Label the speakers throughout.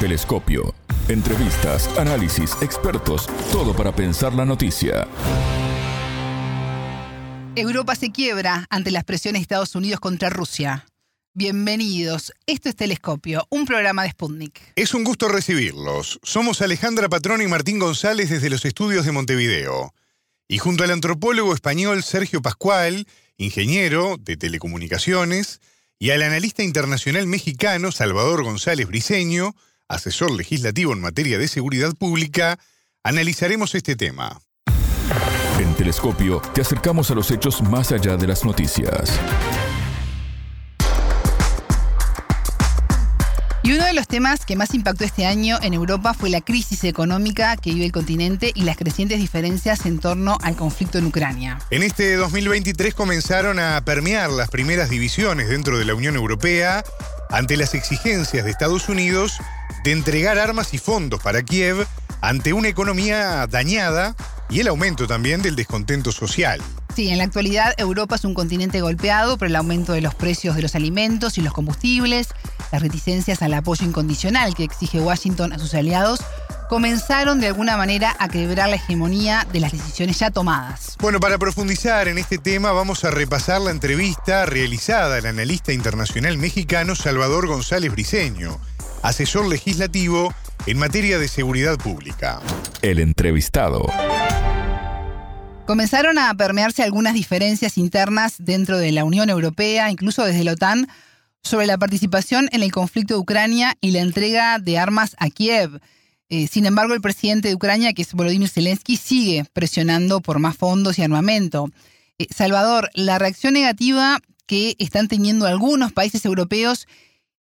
Speaker 1: Telescopio. Entrevistas, análisis, expertos, todo para pensar la noticia.
Speaker 2: Europa se quiebra ante las presiones de Estados Unidos contra Rusia. Bienvenidos. Esto es Telescopio, un programa de Sputnik.
Speaker 3: Es un gusto recibirlos. Somos Alejandra Patrón y Martín González desde los estudios de Montevideo. Y junto al antropólogo español Sergio Pascual, ingeniero de telecomunicaciones, y al analista internacional mexicano Salvador González Briceño, asesor legislativo en materia de seguridad pública, analizaremos este tema.
Speaker 1: En Telescopio te acercamos a los hechos más allá de las noticias.
Speaker 2: Y uno de los temas que más impactó este año en Europa fue la crisis económica que vive el continente y las crecientes diferencias en torno al conflicto en Ucrania.
Speaker 3: En este 2023 comenzaron a permear las primeras divisiones dentro de la Unión Europea ante las exigencias de Estados Unidos de entregar armas y fondos para Kiev ante una economía dañada y el aumento también del descontento social.
Speaker 2: Sí, en la actualidad Europa es un continente golpeado por el aumento de los precios de los alimentos y los combustibles, las reticencias al apoyo incondicional que exige Washington a sus aliados comenzaron de alguna manera a quebrar la hegemonía de las decisiones ya tomadas.
Speaker 3: Bueno, para profundizar en este tema vamos a repasar la entrevista realizada al analista internacional mexicano Salvador González Briceño, asesor legislativo en materia de seguridad pública.
Speaker 1: El entrevistado.
Speaker 2: Comenzaron a permearse algunas diferencias internas dentro de la Unión Europea, incluso desde la OTAN, sobre la participación en el conflicto de Ucrania y la entrega de armas a Kiev. Eh, sin embargo, el presidente de Ucrania, que es Volodymyr Zelensky, sigue presionando por más fondos y armamento. Eh, Salvador, la reacción negativa que están teniendo algunos países europeos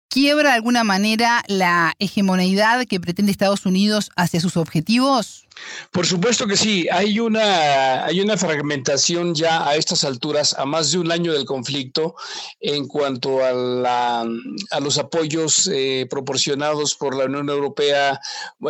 Speaker 2: quiebra de alguna manera la hegemoneidad que pretende Estados Unidos hacia sus objetivos?
Speaker 4: Por supuesto que sí, hay una, hay una fragmentación ya a estas alturas, a más de un año del conflicto, en cuanto a, la, a los apoyos eh, proporcionados por la Unión Europea,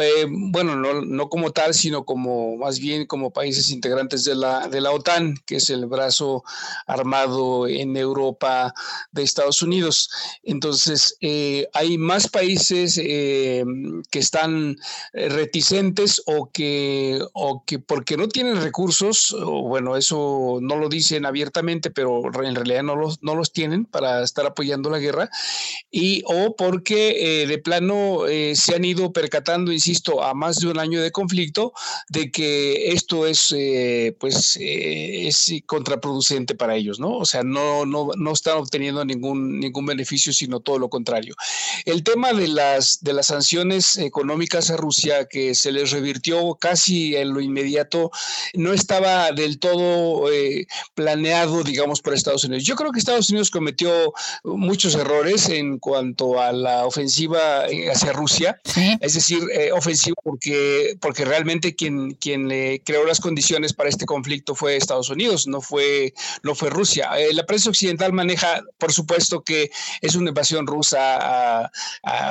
Speaker 4: eh, bueno, no, no, como tal, sino como más bien como países integrantes de la, de la OTAN, que es el brazo armado en Europa de Estados Unidos. Entonces, eh, hay más países que están reticentes o que o que porque no tienen recursos, bueno, eso no lo dicen abiertamente, pero en realidad no los, no los tienen para estar apoyando la guerra, y o porque eh, de plano eh, se han ido percatando, insisto, a más de un año de conflicto, de que esto es, eh, pues, es contraproducente para ellos, ¿no? O sea, no, no, no están obteniendo ningún, ningún beneficio, sino todo lo contrario. El tema de las, de las sanciones económicas a Rusia que se les revirtió casi en lo inmediato no estaba del todo eh, planeado, digamos, por Estados Unidos. Yo creo que Estados Unidos cometió muchos errores en cuanto a la ofensiva eh, hacia Rusia, es decir, eh, ofensiva porque, porque realmente quien, quien creó las condiciones para este conflicto fue Estados Unidos, no fue, no fue Rusia. la prensa occidental maneja, por supuesto, que es una invasión rusa a,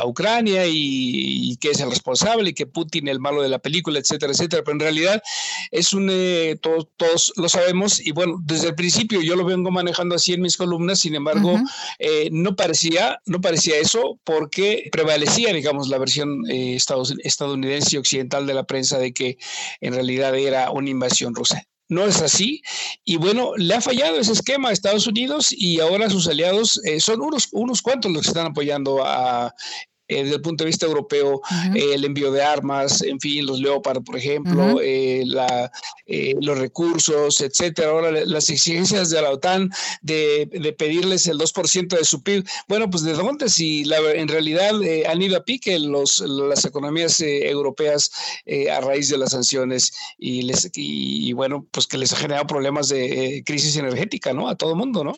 Speaker 4: Ucrania y, y, que es el responsable y que Putin el malo de la película, etcétera etcétera, Pero en realidad es un, eh, todos, lo sabemos y bueno, desde el principio yo lo vengo manejando así en mis columnas, sin embargo, eh, no parecía, no parecía eso porque prevalecía, digamos, la versión eh, estadounidense y occidental de la prensa de que en realidad era una invasión rusa no es así. Y bueno, le ha fallado ese esquema a Estados Unidos y ahora sus aliados son unos, unos cuantos los que están apoyando a eh, desde el punto de vista europeo, eh, el envío de armas, en fin, los Leopard, por ejemplo, eh, la, los recursos, etcétera. Ahora las exigencias de la OTAN de, de pedirles el 2% de su PIB. Bueno, pues de dónde si la, en realidad han ido a pique los, las economías europeas a raíz de las sanciones y, les, y, bueno, pues que les ha generado problemas de crisis energética, ¿no? A todo mundo, ¿no?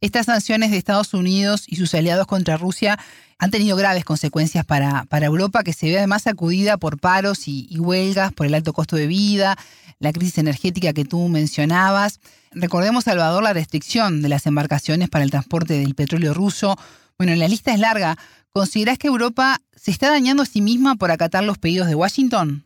Speaker 2: Estas sanciones de Estados Unidos y sus aliados contra Rusia han tenido graves consecuencias para, para Europa, que se ve además sacudida por paros y, huelgas, por el alto costo de vida, la crisis energética que tú mencionabas. Recordemos, Salvador, la restricción de las embarcaciones para el transporte del petróleo ruso. Bueno, la lista es larga. ¿Considerás que Europa se está dañando a sí misma por acatar los pedidos de Washington?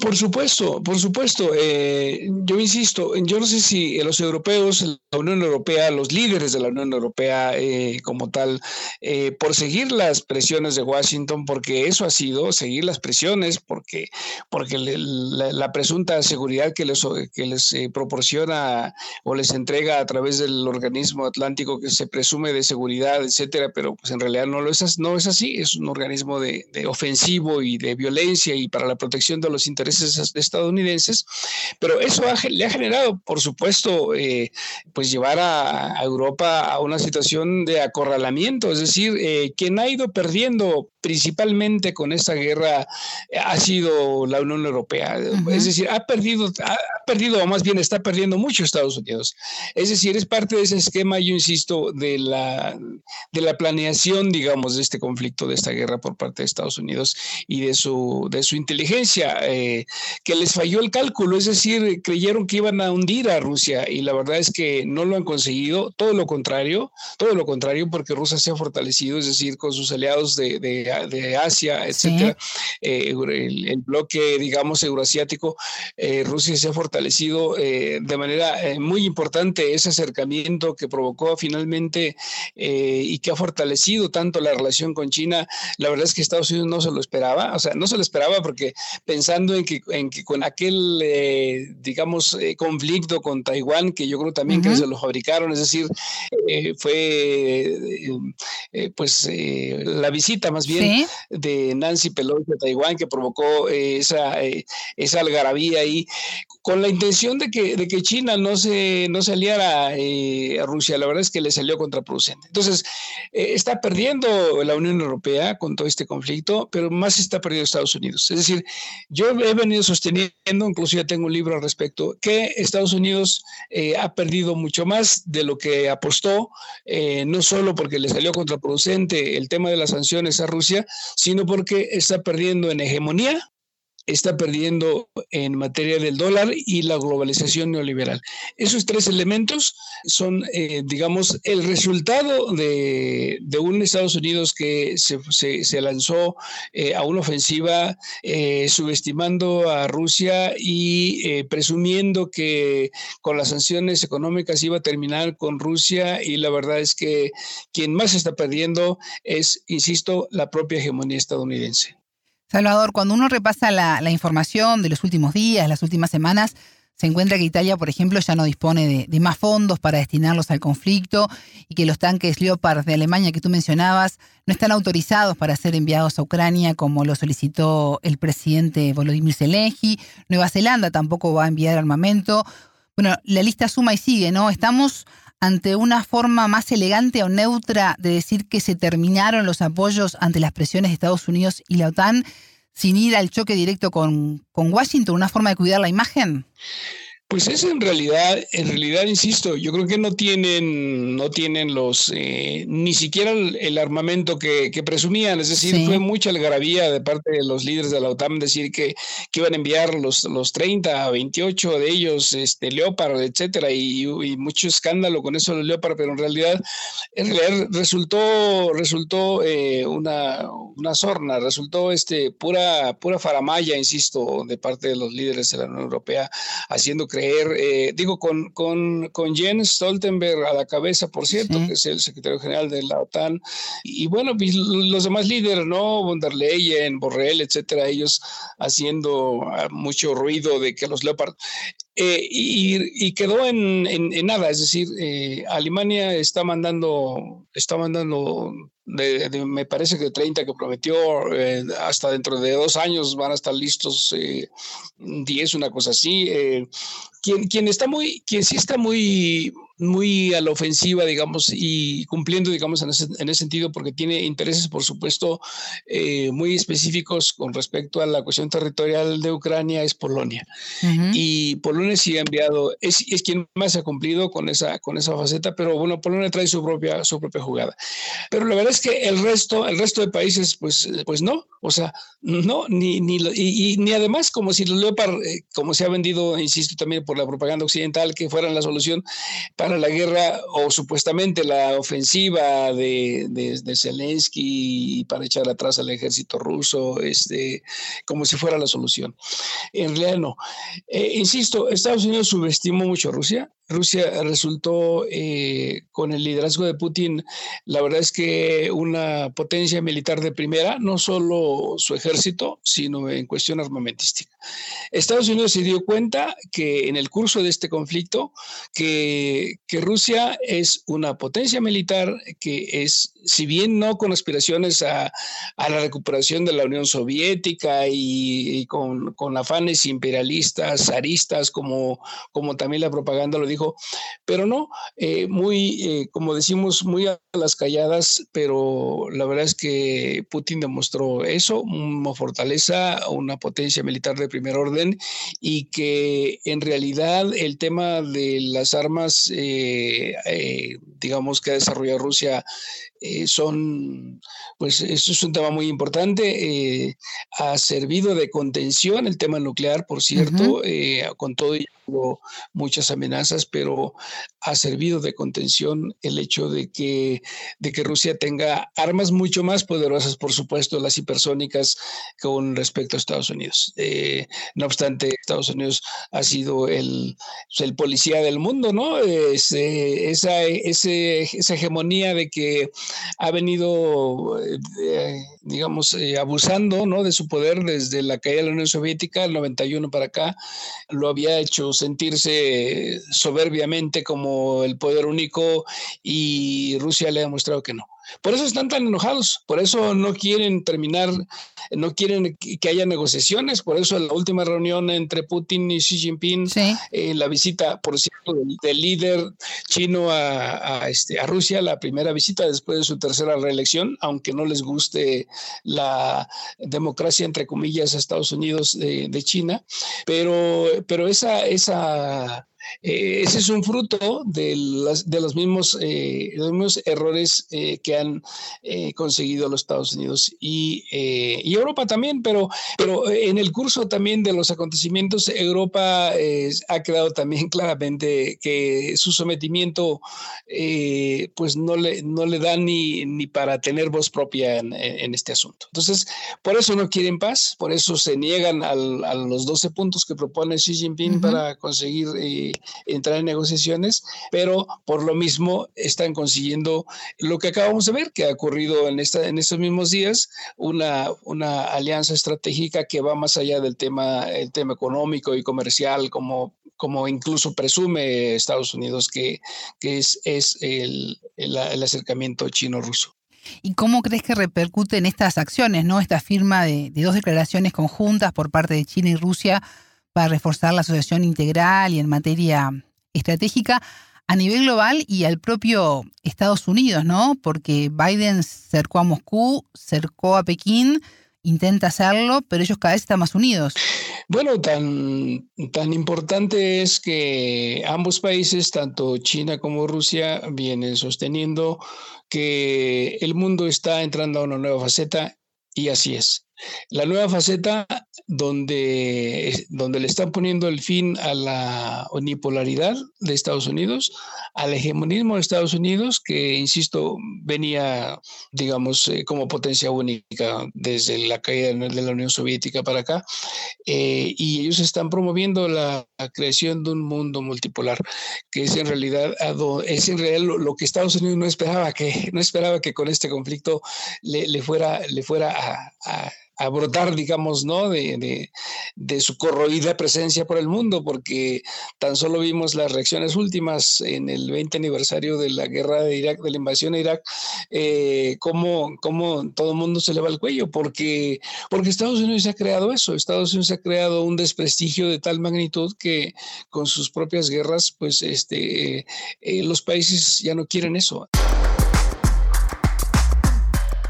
Speaker 4: Por supuesto, por supuesto. Eh, yo insisto, yo no sé si los europeos, la Unión Europea, los líderes de la Unión Europea eh, como tal, eh, por seguir las presiones de Washington, porque eso ha sido, seguir las presiones, porque, porque la, presunta seguridad que les, que les proporciona o les entrega a través del organismo atlántico que se presume de seguridad, etcétera, pero pues en realidad no, lo es, no es así, es un organismo de ofensivo y de violencia y para la protección de los intereses estadounidenses, pero eso le ha generado, por supuesto, eh, pues llevar a, Europa a una situación de acorralamiento, es decir, eh, quien ha ido perdiendo principalmente con esta guerra ha sido la Unión Europea. Es decir, ha perdido, ha perdido, o más bien está perdiendo mucho Estados Unidos. Es decir, es parte de ese esquema, yo insisto, de la, de la planeación, digamos, de este conflicto, de esta guerra por parte de Estados Unidos y de su, de su inteligencia, eh, que les falló el cálculo. Es decir, creyeron que iban a hundir a Rusia y la verdad es que no lo han conseguido, todo lo contrario, todo lo contrario, porque Rusia se ha fortalecido, es decir, con sus aliados de de Asia, etcétera, eh, el, bloque, digamos, euroasiático, eh, Rusia se ha fortalecido eh, de manera muy importante ese acercamiento que provocó finalmente y que ha fortalecido tanto la relación con China. La verdad es que Estados Unidos no se lo esperaba, o sea, no se lo esperaba porque pensando en que, en que con aquel, digamos, conflicto con Taiwán, que yo creo también que se lo fabricaron, es decir, fue pues la visita más bien de Nancy Pelosi a Taiwán que provocó eh, esa, eh, esa algarabía ahí, con la intención de que, de que China no se, no se aliara eh, a Rusia. La verdad es que le salió contraproducente. Entonces, está perdiendo la Unión Europea con todo este conflicto, pero más está perdiendo Estados Unidos. Es decir, yo he venido sosteniendo, incluso ya tengo un libro al respecto, que Estados Unidos ha perdido mucho más de lo que apostó, no solo porque le salió contraproducente el tema de las sanciones a Rusia, sino porque está perdiendo en hegemonía, está perdiendo en materia del dólar y la globalización neoliberal. Esos tres elementos son, eh, digamos, el resultado de, un Estados Unidos que se, lanzó eh, a una ofensiva eh, subestimando a Rusia y presumiendo que con las sanciones económicas iba a terminar con Rusia y la verdad es que quien más está perdiendo es, insisto, la propia hegemonía estadounidense.
Speaker 2: Salvador, cuando uno repasa la, información de los últimos días, las últimas semanas, se encuentra que Italia, por ejemplo, ya no dispone de, más fondos para destinarlos al conflicto y que los tanques Leopard de Alemania que tú mencionabas no están autorizados para ser enviados a Ucrania como lo solicitó el presidente Volodymyr Zelensky. Nueva Zelanda tampoco va a enviar armamento. Bueno, la lista suma y sigue, ¿no? Estamos ante una forma más elegante o neutra de decir que se terminaron los apoyos ante las presiones de Estados Unidos y la OTAN sin ir al choque directo con, con Washington, una forma de cuidar la imagen?
Speaker 4: Pues es en realidad, en realidad, insisto, yo creo que no tienen, no tienen los, eh, ni siquiera el, armamento que, presumían, es decir, fue mucha algarabía de parte de los líderes de la OTAN decir que, que iban a enviar los, los 30, 28 de ellos, este, Leopard, etcétera, y, mucho escándalo con eso de Leopard, pero en realidad, en realidad resultó, resultó eh, una, una sorna, resultó este, pura, pura faramaya, insisto, de parte de los líderes de la Unión Europea, haciendo creer eh, digo, con, con, con, Jens Stoltenberg a la cabeza, por cierto, que es el secretario general de la OTAN, y, bueno, pues, los demás líderes, ¿no? Von der Leyen, Borrell, etcétera, ellos haciendo ah, mucho ruido de que los Leopard. Eh, y, quedó en, en, nada, es decir, eh, Alemania está mandando, está mandando me parece que 30 que prometió, eh, hasta dentro de dos años van a estar listos 10, una cosa así. quien, quien está muy, quien sí está muy, muy a la ofensiva, digamos, y cumpliendo, digamos, en ese, en ese sentido, porque tiene intereses, por supuesto, eh, muy específicos con respecto a la cuestión territorial de Ucrania, es Polonia. Y Polonia sí ha enviado, es, es, quien más ha cumplido con esa, con esa faceta, pero bueno, Polonia trae su propia, su propia jugada. Pero la verdad es que el resto, el resto de países, pues, pues no, o sea, no, ni, ni, y, ni además como si los Leopard, eh, como se ha vendido, insisto también por la propaganda occidental, que fueran la solución para la guerra o supuestamente la ofensiva de, de, Zelensky para echar atrás al ejército ruso, este, como si fuera la solución. En realidad no. Eh, insisto, Estados Unidos subestimó mucho a Rusia. Rusia resultó eh, con el liderazgo de Putin, la verdad es que una potencia militar de primera, no solo su ejército, sino en cuestión armamentística. Estados Unidos se dio cuenta que en el curso de este conflicto, que, que Rusia es una potencia militar que es, si bien no con aspiraciones a, a la recuperación de la Unión Soviética y, con, con, afanes imperialistas, zaristas, como, como también la propaganda lo dijo, pero no, eh, muy, eh, como decimos, muy a las calladas, pero la verdad es que Putin demostró eso, una fortaleza, una potencia militar de primer orden y que en realidad el tema de las armas, eh, digamos, que ha desarrollado Rusia son, pues eso es un tema muy importante. ha servido de contención el tema nuclear, por cierto, con todo y muchas amenazas, pero ha servido de contención el hecho de que, de que Rusia tenga armas mucho más poderosas, por supuesto, las hipersónicas con respecto a Estados Unidos. Eh, no obstante, Estados Unidos ha sido el, pues, el policía del mundo, ¿no? esa, esa hegemonía de que ha venido, eh, digamos, eh, abusando, ¿no? De su poder desde la caída de la Unión Soviética, el 91 para acá, lo había hecho sentirse soberbiamente como el poder único y Rusia le ha demostrado que no. Por eso están tan enojados, por eso no quieren terminar, no quieren que haya negociaciones, por eso la última reunión entre Putin y Xi Jinping, eh, la visita, por cierto, del, líder chino a, este, a Rusia, la primera visita después de su tercera reelección, aunque no les guste la democracia, entre comillas, a Estados Unidos de, de China, pero, pero esa, esa eh, ese es un fruto de, de los, mismos, eh, los mismos errores eh, que han conseguido los Estados Unidos y, y, Europa también, pero, pero en el curso también de los acontecimientos, Europa ha quedado también claramente que su sometimiento pues no le, no le da ni, ni para tener voz propia en, en, este asunto. Entonces, por eso no quieren paz, por eso se niegan al, a los 12 puntos que propone Xi Jinping para conseguir entrar en negociaciones, pero por lo mismo están consiguiendo lo que acabamos de ver, que ha ocurrido en, esta, en estos mismos días, una, una alianza estratégica que va más allá del tema, el tema económico y comercial, como, como incluso presume Estados Unidos que, que es, es el, el, acercamiento chino-ruso.
Speaker 2: ¿Y cómo crees que repercute en estas acciones, no? Esta firma de, de, dos declaraciones conjuntas por parte de China y Rusia para reforzar la asociación integral y en materia estratégica a nivel global y al propio Estados Unidos, ¿no? Porque Biden cercó a Moscú, cercó a Pekín, intenta hacerlo, pero ellos cada vez están más unidos.
Speaker 4: Bueno, tan, tan importante es que ambos países, tanto China como Rusia, vienen sosteniendo que el mundo está entrando a una nueva faceta y así es. La nueva faceta donde, donde le están poniendo el fin a la unipolaridad de Estados Unidos, al hegemonismo de Estados Unidos, que, insisto, venía, digamos, eh, como potencia única desde la caída de la Unión Soviética para acá, eh, y ellos están promoviendo la, creación de un mundo multipolar, que es en realidad, es en realidad lo, que Estados Unidos no esperaba que, no esperaba que con este conflicto le, fuera, le fuera a a brotar, digamos, ¿no? De, su corroída presencia por el mundo, porque tan solo vimos las reacciones últimas en el 20 aniversario de la guerra de Irak, de la invasión a Irak, eh, cómo, todo el mundo se le va el cuello, porque, porque Estados Unidos ha creado eso, Estados Unidos ha creado un desprestigio de tal magnitud que con sus propias guerras, pues este, eh, los países ya no quieren eso.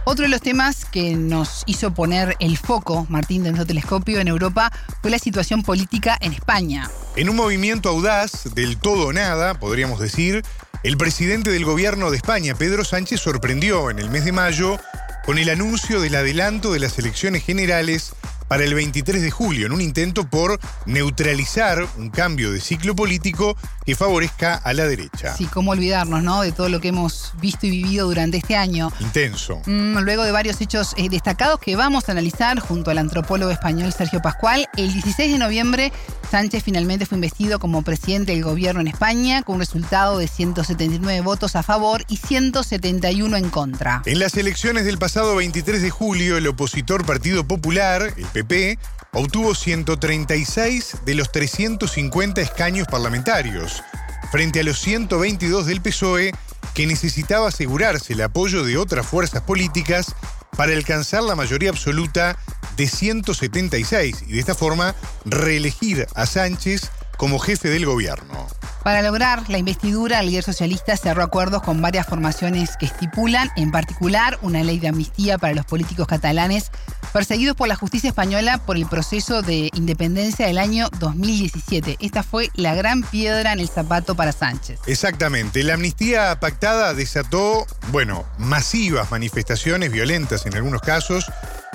Speaker 2: Otro de los temas que nos hizo poner el foco, Martín, de nuestro telescopio en Europa fue la situación política en España.
Speaker 3: En un movimiento audaz, del todo o nada, podríamos decir, el presidente del gobierno de España, Pedro Sánchez, sorprendió en el mes de mayo con el anuncio del adelanto de las elecciones generales para el 23 de julio, en un intento por neutralizar un cambio de ciclo político que favorezca a la derecha.
Speaker 2: Sí, cómo olvidarnos, ¿no? De todo lo que hemos visto y vivido durante este año.
Speaker 3: Intenso.
Speaker 2: Mm, luego de varios hechos eh, destacados que vamos a analizar junto al antropólogo español Sergio Pascual, el 16 de noviembre Sánchez finalmente fue investido como presidente del gobierno en España con un resultado de 179 votos a favor y 171 en contra.
Speaker 3: En las elecciones del pasado 23 de julio, el opositor Partido Popular, el obtuvo 136 de los 350 escaños parlamentarios, frente a los 122 del PSOE, que necesitaba asegurarse el apoyo de otras fuerzas políticas para alcanzar la mayoría absoluta de 176 y de esta forma reelegir a Sánchez como jefe del gobierno.
Speaker 2: Para lograr la investidura, el líder socialista cerró acuerdos con varias formaciones que estipulan, en particular, una ley de amnistía para los políticos catalanes perseguidos por la justicia española por el proceso de independencia del año 2017. Esta fue la gran piedra en el zapato para Sánchez.
Speaker 3: Exactamente. La amnistía pactada desató, bueno, masivas manifestaciones violentas en algunos casos,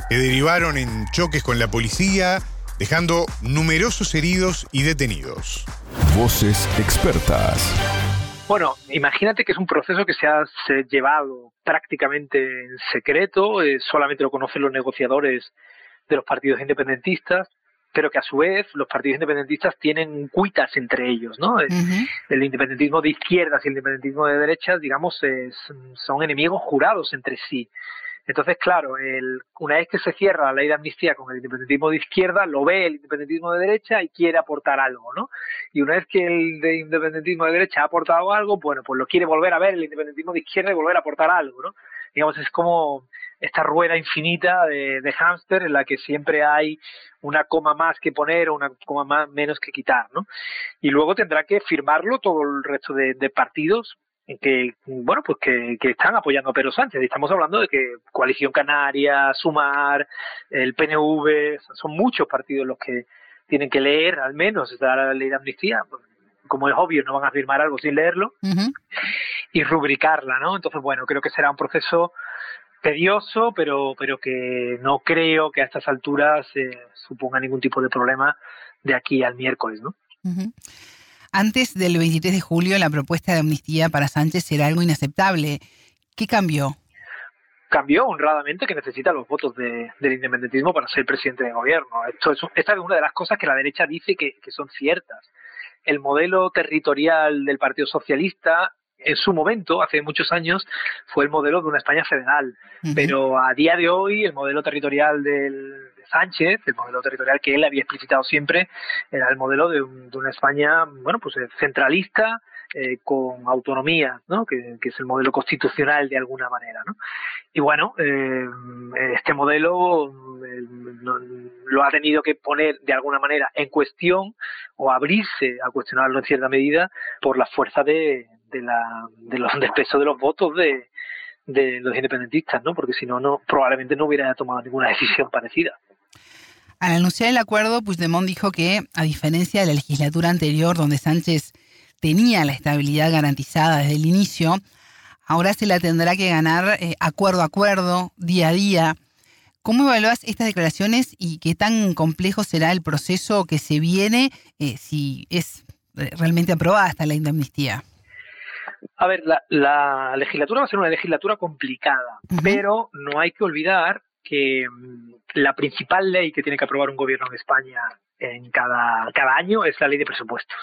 Speaker 3: que derivaron en choques con la policía, dejando numerosos heridos y detenidos.
Speaker 1: Voces expertas.
Speaker 5: Bueno, imagínate que es un proceso que se ha llevado prácticamente en secreto, eh, solamente lo conocen los negociadores de los partidos independentistas, pero que a su vez los partidos independentistas tienen cuitas entre ellos, ¿no? El independentismo de izquierdas y el independentismo de derechas, digamos, son enemigos jurados entre sí. Entonces, claro, el, una vez que se cierra la ley de amnistía con el independentismo de izquierda, lo ve el independentismo de derecha y quiere aportar algo, ¿no? Y una vez que el de independentismo de derecha ha aportado algo, bueno, pues lo quiere volver a ver el independentismo de izquierda y volver a aportar algo, ¿no? Digamos, es como esta rueda infinita de, de hámster en la que siempre hay una coma más que poner o una coma más, menos que quitar, ¿no? Y luego tendrá que firmarlo todo el resto de partidos que bueno pues que, están apoyando a Pedro Sánchez. Estamos hablando de que Coalición Canaria, Sumar, el PNV, son muchos partidos los que tienen que leer al menos la ley de amnistía. Como es obvio, no van a firmar algo sin leerlo y rubricarla, ¿no? Entonces, bueno, creo que será un proceso tedioso, pero, pero que no creo que a estas alturas eh, suponga ningún tipo de problema de aquí al miércoles, ¿no?
Speaker 2: Antes del 23 de julio, la propuesta de amnistía para Sánchez era algo inaceptable. ¿Qué cambió?
Speaker 5: Cambió honradamente que necesita los votos del independentismo para ser presidente de gobierno. Esto es, esta es una de las cosas que la derecha dice que son ciertas. El modelo territorial del Partido Socialista en su momento, hace muchos años, fue el modelo de una España federal. Pero a día de hoy, el modelo territorial del, Sánchez, el modelo territorial que él había explicitado siempre, era el modelo de, una España, bueno, pues eh, centralista, eh, con autonomía, ¿no? Que, es el modelo constitucional de alguna manera. ¿no? Y bueno, eh, este modelo lo ha tenido que poner de alguna manera en cuestión o abrirse a cuestionarlo en cierta medida por la fuerza de, de, la, de los, del peso de los votos de, de los independentistas, ¿no? Porque si no, no probablemente no hubiera tomado ninguna decisión parecida.
Speaker 2: Al anunciar el acuerdo, Puigdemont dijo que, a diferencia de la legislatura anterior, donde Sánchez tenía la estabilidad garantizada desde el inicio, ahora se la tendrá que ganar eh, acuerdo a acuerdo, día a día. ¿Cómo evalúas estas declaraciones y qué tan complejo será el proceso que se viene eh, si es realmente aprobada esta ley de amnistía?
Speaker 5: A ver, la, legislatura va a ser una legislatura complicada, pero no hay que olvidar que mm, la principal ley que tiene que aprobar un gobierno en España en cada, cada año es la ley de presupuestos.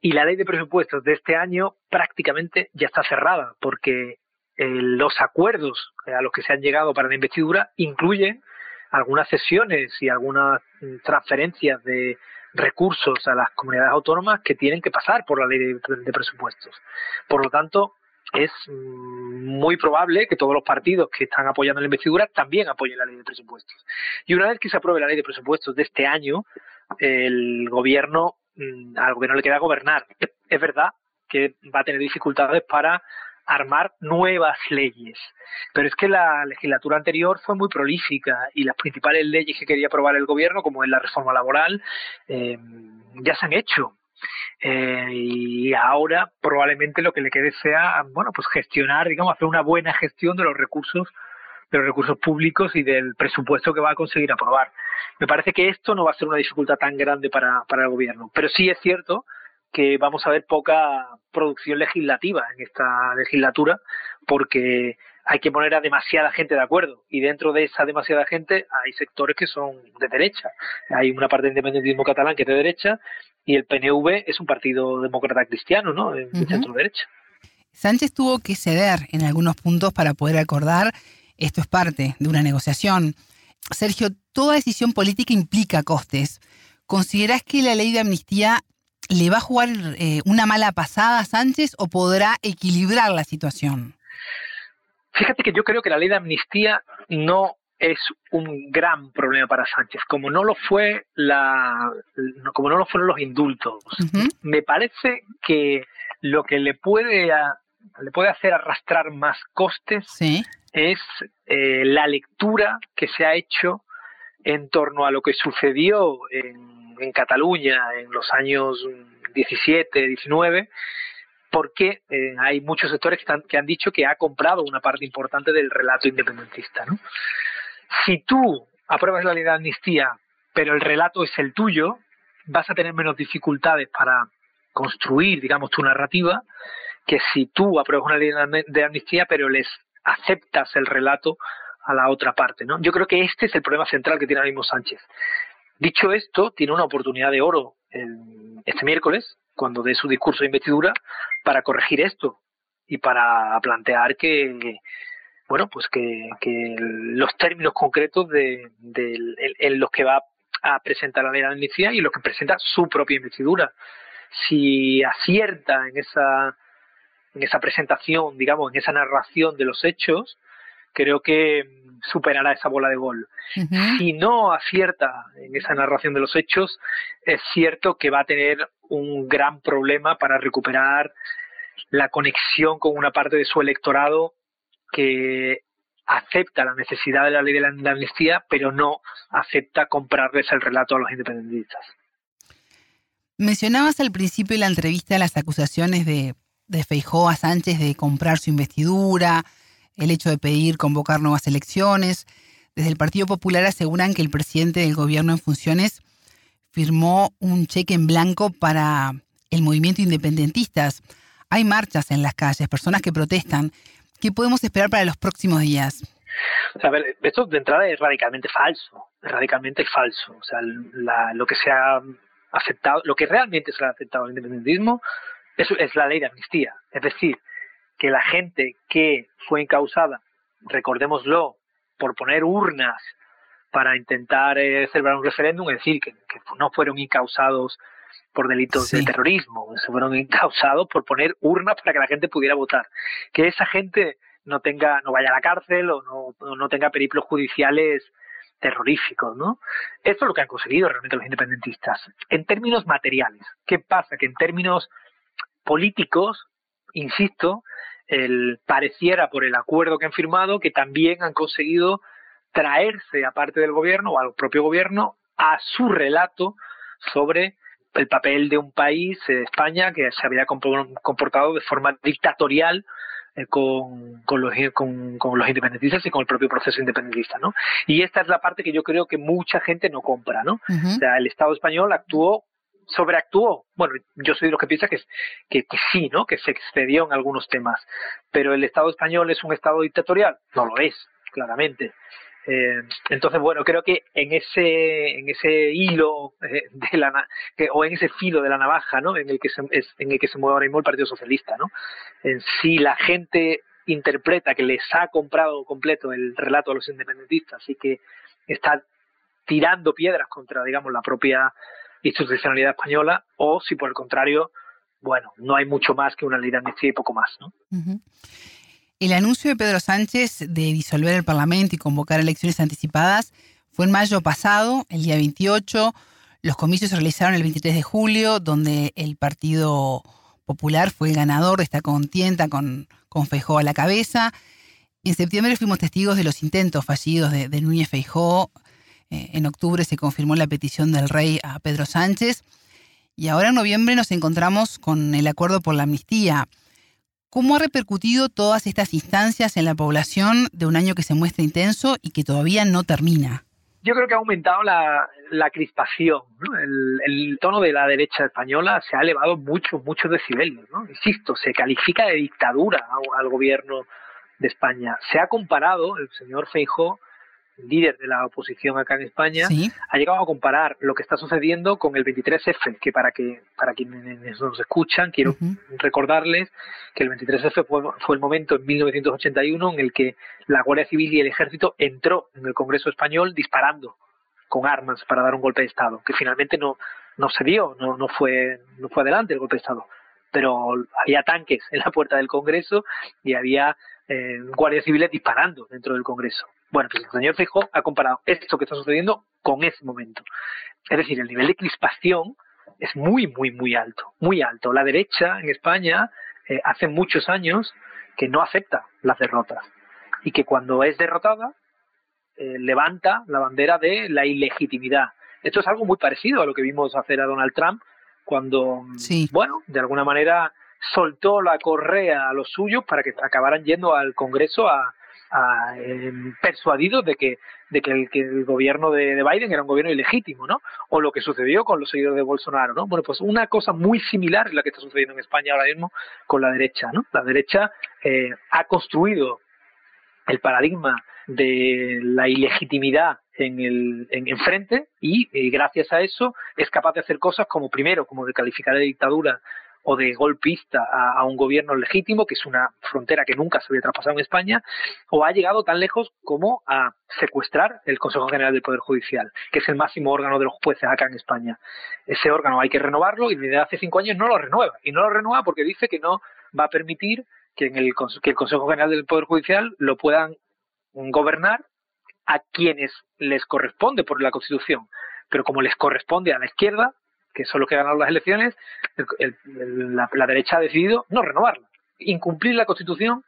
Speaker 5: Y la ley de presupuestos de este año prácticamente ya está cerrada, porque eh, los acuerdos a los que se han llegado para la investidura incluyen algunas sesiones y algunas mm, transferencias de recursos a las comunidades autónomas que tienen que pasar por la ley de presupuestos. Por lo tanto, es muy probable que todos los partidos que están apoyando la investidura también apoyen la ley de presupuestos. Y una vez que se apruebe la ley de presupuestos de este año, el gobierno, mm, al gobierno le queda gobernar. Es verdad que va a tener dificultades para armar nuevas leyes. Pero es que la legislatura anterior fue muy prolífica y las principales leyes que quería aprobar el gobierno, como es la reforma laboral, eh, ya se han hecho. Eh, y ahora probablemente lo que le quede sea, bueno, pues gestionar, digamos, hacer una buena gestión de los recursos de los recursos públicos y del presupuesto que va a conseguir aprobar. Me parece que esto no va a ser una dificultad tan grande para, para el gobierno, pero sí es cierto que vamos a ver poca producción legislativa en esta legislatura porque hay que poner a demasiada gente de acuerdo y dentro de esa demasiada gente hay sectores que son de derecha. Hay una parte del independentismo catalán que es de derecha y el PNV es un partido demócrata cristiano, ¿no? De centro derecha.
Speaker 2: Sánchez tuvo que ceder en algunos puntos para poder acordar. Esto es parte de una negociación. Sergio, toda decisión política implica costes. ¿Consideras que la ley de amnistía le va a jugar eh, una mala pasada a Sánchez o podrá equilibrar la situación?
Speaker 5: Fíjate que yo creo que la ley de amnistía no es un gran problema para Sánchez, como no lo fue la, como no lo fueron los indultos. Me parece que lo que le puede le puede hacer arrastrar más costes es eh, la lectura que se ha hecho en torno a lo que sucedió en, en Cataluña en los años 17, 19 porque eh, hay muchos sectores que, han dicho que ha comprado una parte importante del relato independentista. ¿no? Si tú apruebas la ley de amnistía, pero el relato es el tuyo, vas a tener menos dificultades para construir, digamos, tu narrativa, que si tú apruebas una ley de amnistía, pero les aceptas el relato a la otra parte. ¿no? Yo creo que este es el problema central que tiene ahora mismo Sánchez. Dicho esto, tiene una oportunidad de oro este miércoles, cuando dé su discurso de investidura para corregir esto y para plantear que, bueno, pues que, los términos concretos de, en los que va a presentar la ley de amnistía y los que presenta su propia investidura. Si acierta en esa en esa presentación, digamos, en esa narración de los hechos, creo que superará esa bola de gol. Si no acierta en esa narración de los hechos, es cierto que va a tener un gran problema para recuperar la conexión con una parte de su electorado que acepta la necesidad de la ley de la amnistía, pero no acepta comprarles el relato a los independentistas.
Speaker 2: Mencionabas al principio de la entrevista las acusaciones de, de Feijó a Sánchez de comprar su investidura, el hecho de pedir convocar nuevas elecciones. Desde el Partido Popular aseguran que el presidente del gobierno en funciones firmó un cheque en blanco para el movimiento independentistas. Hay marchas en las calles, personas que protestan. ¿Qué podemos esperar para los próximos días?
Speaker 5: a ver, esto de entrada es radicalmente falso, es radicalmente falso. O sea, lo que se ha aceptado, lo que realmente se ha aceptado al independentismo es, es la ley de amnistía. Es decir, que la gente que fue encausada, recordémoslo, por poner urnas para intentar eh, celebrar un referéndum, es decir, que, no fueron encausados por delitos de terrorismo, se fueron encausados por poner urnas para que la gente pudiera votar. Que esa gente no tenga, no vaya a la cárcel o no, no tenga periplos judiciales terroríficos, ¿no? Esto es lo que han conseguido realmente los independentistas. En términos materiales, ¿qué pasa? Que en términos políticos, insisto, el, pareciera por el acuerdo que han firmado que también han conseguido traerse a parte del gobierno o al propio gobierno a su relato sobre el papel de un país, eh, España, que se había comportado de forma dictatorial eh, con, con, los, con, con, los independentistas y con el propio proceso independentista, ¿no? Y esta es la parte que yo creo que mucha gente no compra, ¿no? O sea, el Estado español actuó sobreactuó. Bueno, yo soy de los que piensa que, que, sí, ¿no? Que se excedió en algunos temas. Pero el Estado español es un Estado dictatorial. No lo es, claramente. Eh, entonces, bueno, creo que en ese, en ese hilo eh, de la, que, o en ese filo de la navaja, ¿no? En el que se, en el que se mueve ahora mismo el Partido Socialista, ¿no? En si la gente interpreta que les ha comprado completo el relato a los independentistas y que está tirando piedras contra, digamos, la propia institucionalidad española, o si por el contrario, bueno, no hay mucho más que una ley de amnistía y poco más. ¿no?
Speaker 2: El anuncio de Pedro Sánchez de disolver el Parlamento y convocar elecciones anticipadas fue en mayo pasado, el día 28. Los comicios se realizaron el 23 de julio, donde el Partido Popular fue el ganador de esta contienda con, con Feijó a la cabeza. En septiembre fuimos testigos de los intentos fallidos de, de Núñez Feijó eh, en octubre se confirmó la petición del rey a Pedro Sánchez y ahora en noviembre nos encontramos con el acuerdo por la amnistía. ¿Cómo ha repercutido todas estas instancias en la población de un año que se muestra intenso y que todavía no termina?
Speaker 5: Yo creo que ha aumentado la, crispación. El, tono de la derecha española se ha elevado mucho, muchos decibelios. ¿no? Insisto, se califica de dictadura al gobierno de España. Se ha comparado, el señor Feijó líder de la oposición acá en España, ha llegado a comparar lo que está sucediendo con el 23F, que para que para quienes nos escuchan, quiero recordarles que el 23F fue, fue, el momento en 1981 en el que la Guardia Civil y el Ejército entró en el Congreso español disparando con armas para dar un golpe de Estado, que finalmente no, no se dio, no, no, fue, no fue adelante el golpe de Estado, pero había tanques en la puerta del Congreso y había eh, guardias civiles disparando dentro del Congreso. Bueno, pues el señor Feijóo ha comparado esto que está sucediendo con ese momento. Es decir, el nivel de crispación es muy, muy, muy alto, muy alto. La derecha en España eh, hace muchos años que no acepta las derrotas y que cuando es derrotada eh, levanta la bandera de la ilegitimidad. Esto es algo muy parecido a lo que vimos hacer a Donald Trump cuando, bueno, de alguna manera soltó la correa a los suyos para que acabaran yendo al Congreso a, em, persuadidos de que, de que, el, gobierno de, Biden era un gobierno ilegítimo, ¿no? O lo que sucedió con los seguidores de Bolsonaro, ¿no? Bueno, pues una cosa muy similar es la que está sucediendo en España ahora mismo con la derecha, ¿no? La derecha eh, ha construido el paradigma de la ilegitimidad en el en, frente y, y, gracias a eso es capaz de hacer cosas como primero como de calificar de dictadura o de golpista a, un gobierno legítimo, que es una frontera que nunca se había traspasado en España, o ha llegado tan lejos como a secuestrar el Consejo General del Poder Judicial, que es el máximo órgano de los jueces acá en España. Ese órgano hay que renovarlo y desde hace cinco años no lo renueva. Y no lo renueva porque dice que no va a permitir que, en el, que el Consejo General del Poder Judicial lo puedan gobernar a quienes les corresponde por la Constitución. Pero como les corresponde a la izquierda, que son los que ganaron las elecciones, la, derecha ha decidido no renovarla, incumplir la Constitución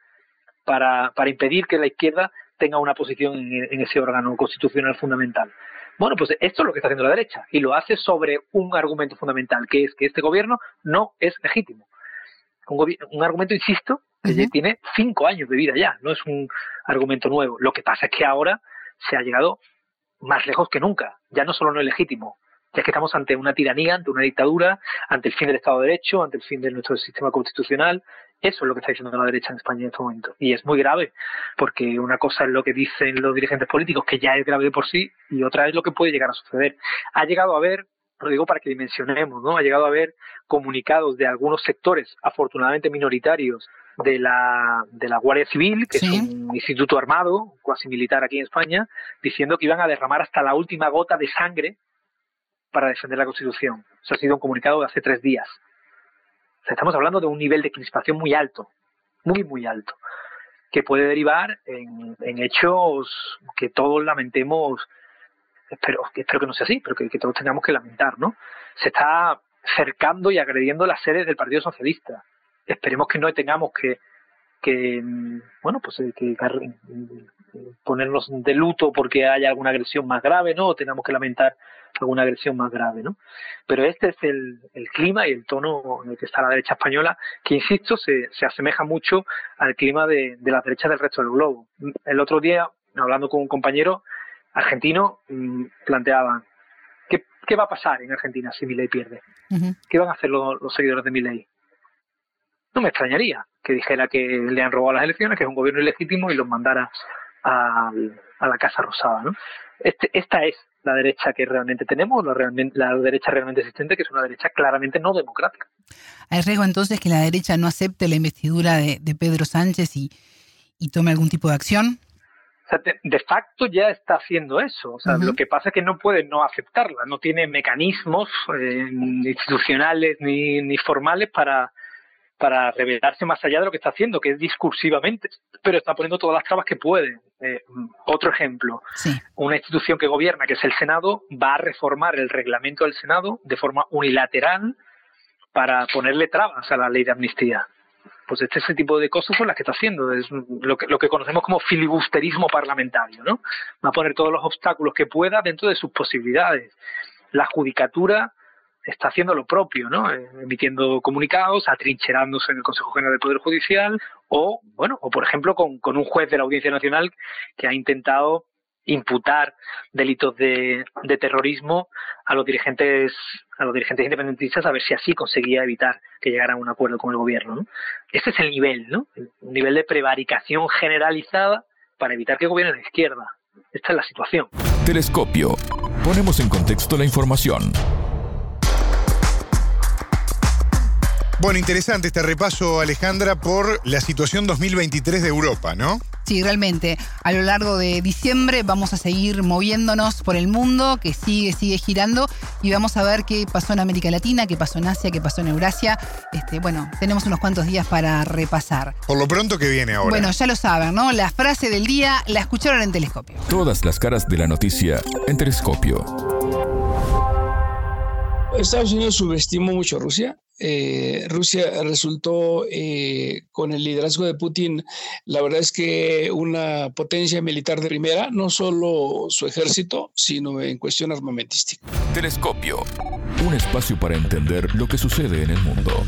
Speaker 5: para, para impedir que la izquierda tenga una posición en, ese órgano constitucional fundamental. Bueno, pues esto es lo que está haciendo la derecha y lo hace sobre un argumento fundamental, que es que este gobierno no es legítimo. Un, argumento, insisto, que tiene cinco años de vida ya, no es un argumento nuevo. Lo que pasa es que ahora se ha llegado más lejos que nunca. Ya no solo no es legítimo, ya que estamos ante una tiranía, ante una dictadura, ante el fin del Estado de Derecho, ante el fin de nuestro sistema constitucional. Eso es lo que está diciendo la derecha en España en este momento. Y es muy grave, porque una cosa es lo que dicen los dirigentes políticos, que ya es grave de por sí, y otra es lo que puede llegar a suceder. Ha llegado a haber, lo digo para que dimensionemos, ¿no? Ha llegado a haber comunicados de algunos sectores, afortunadamente minoritarios, de la, de la Guardia Civil, que es un instituto armado, cuasi militar aquí en España, diciendo que iban a derramar hasta la última gota de sangre para defender la Constitución. Eso ha sido un comunicado de hace tres días. estamos hablando de un nivel de crispación muy alto, muy, muy alto, que puede derivar en, hechos que todos lamentemos, espero, espero que no sea así, pero que, todos tengamos que lamentar, ¿no? Se está cercando y agrediendo las sedes del Partido Socialista. Esperemos que no tengamos que, que bueno, pues eh, que ponernos de luto porque haya alguna agresión más grave, ¿no? O tengamos que lamentar alguna agresión más grave, ¿no? Pero este es el, clima y el tono en el que está la derecha española, que insisto, se, se asemeja mucho al clima de, de las derechas del resto del globo. El otro día, hablando con un compañero argentino, mm, planteaba, ¿qué, ¿qué va a pasar en Argentina si Milei pierde? ¿Qué van a hacer los, seguidores de Milei? No me extrañaría que dijera que le han robado las elecciones, que es un gobierno ilegítimo y los mandara a, a la Casa Rosada. ¿no? Este, esta es la derecha que realmente tenemos, la, realmente, la derecha realmente existente, que es una derecha claramente no democrática.
Speaker 2: ¿Hay riesgo entonces que la derecha no acepte la investidura de, Pedro Sánchez y, tome algún tipo de acción?
Speaker 5: de, facto ya está haciendo eso. O sea, Lo que pasa es que no puede no aceptarla, no tiene mecanismos eh, institucionales ni, ni formales para, para revelarse más allá de lo que está haciendo, que es discursivamente, pero está poniendo todas las trabas que puede. Eh, otro ejemplo, una institución que gobierna, que es el Senado, va a reformar el reglamento del Senado de forma unilateral para ponerle trabas a la ley de amnistía. Pues este ese tipo de cosas son las que está haciendo, es lo que, lo que conocemos como filibusterismo parlamentario, ¿no? Va a poner todos los obstáculos que pueda dentro de sus posibilidades. La judicatura está haciendo lo propio, ¿no? Eh, emitiendo comunicados, atrincherándose en el Consejo General del Poder Judicial o, bueno, o por ejemplo con, un juez de la Audiencia Nacional que ha intentado imputar delitos de, de, terrorismo a los dirigentes a los dirigentes independentistas a ver si así conseguía evitar que llegaran a un acuerdo con el gobierno. ¿no? Este es el nivel, ¿no? Un nivel de prevaricación generalizada para evitar que gobierne la izquierda. Esta es la situación.
Speaker 1: Telescopio. Ponemos en contexto la información.
Speaker 3: Bueno, interesante este repaso, Alejandra, por la situación 2023 de Europa, ¿no?
Speaker 2: Sí, realmente. A lo largo de diciembre vamos a seguir moviéndonos por el mundo, que sigue, sigue girando, y vamos a ver qué pasó en América Latina, qué pasó en Asia, qué pasó en Eurasia. Este, bueno, tenemos unos cuantos días para repasar.
Speaker 3: Por lo pronto que viene ahora.
Speaker 2: Bueno, ya lo saben, ¿no? La frase del día la escucharon en Telescopio.
Speaker 1: Todas las caras de la noticia en Telescopio.
Speaker 4: Estados Unidos subestimó mucho a Rusia eh, Rusia resultó eh, con el liderazgo de Putin, la verdad es que una potencia militar de primera, no solo su ejército, sino en cuestión armamentística.
Speaker 1: Telescopio, un espacio para entender lo que sucede en el mundo.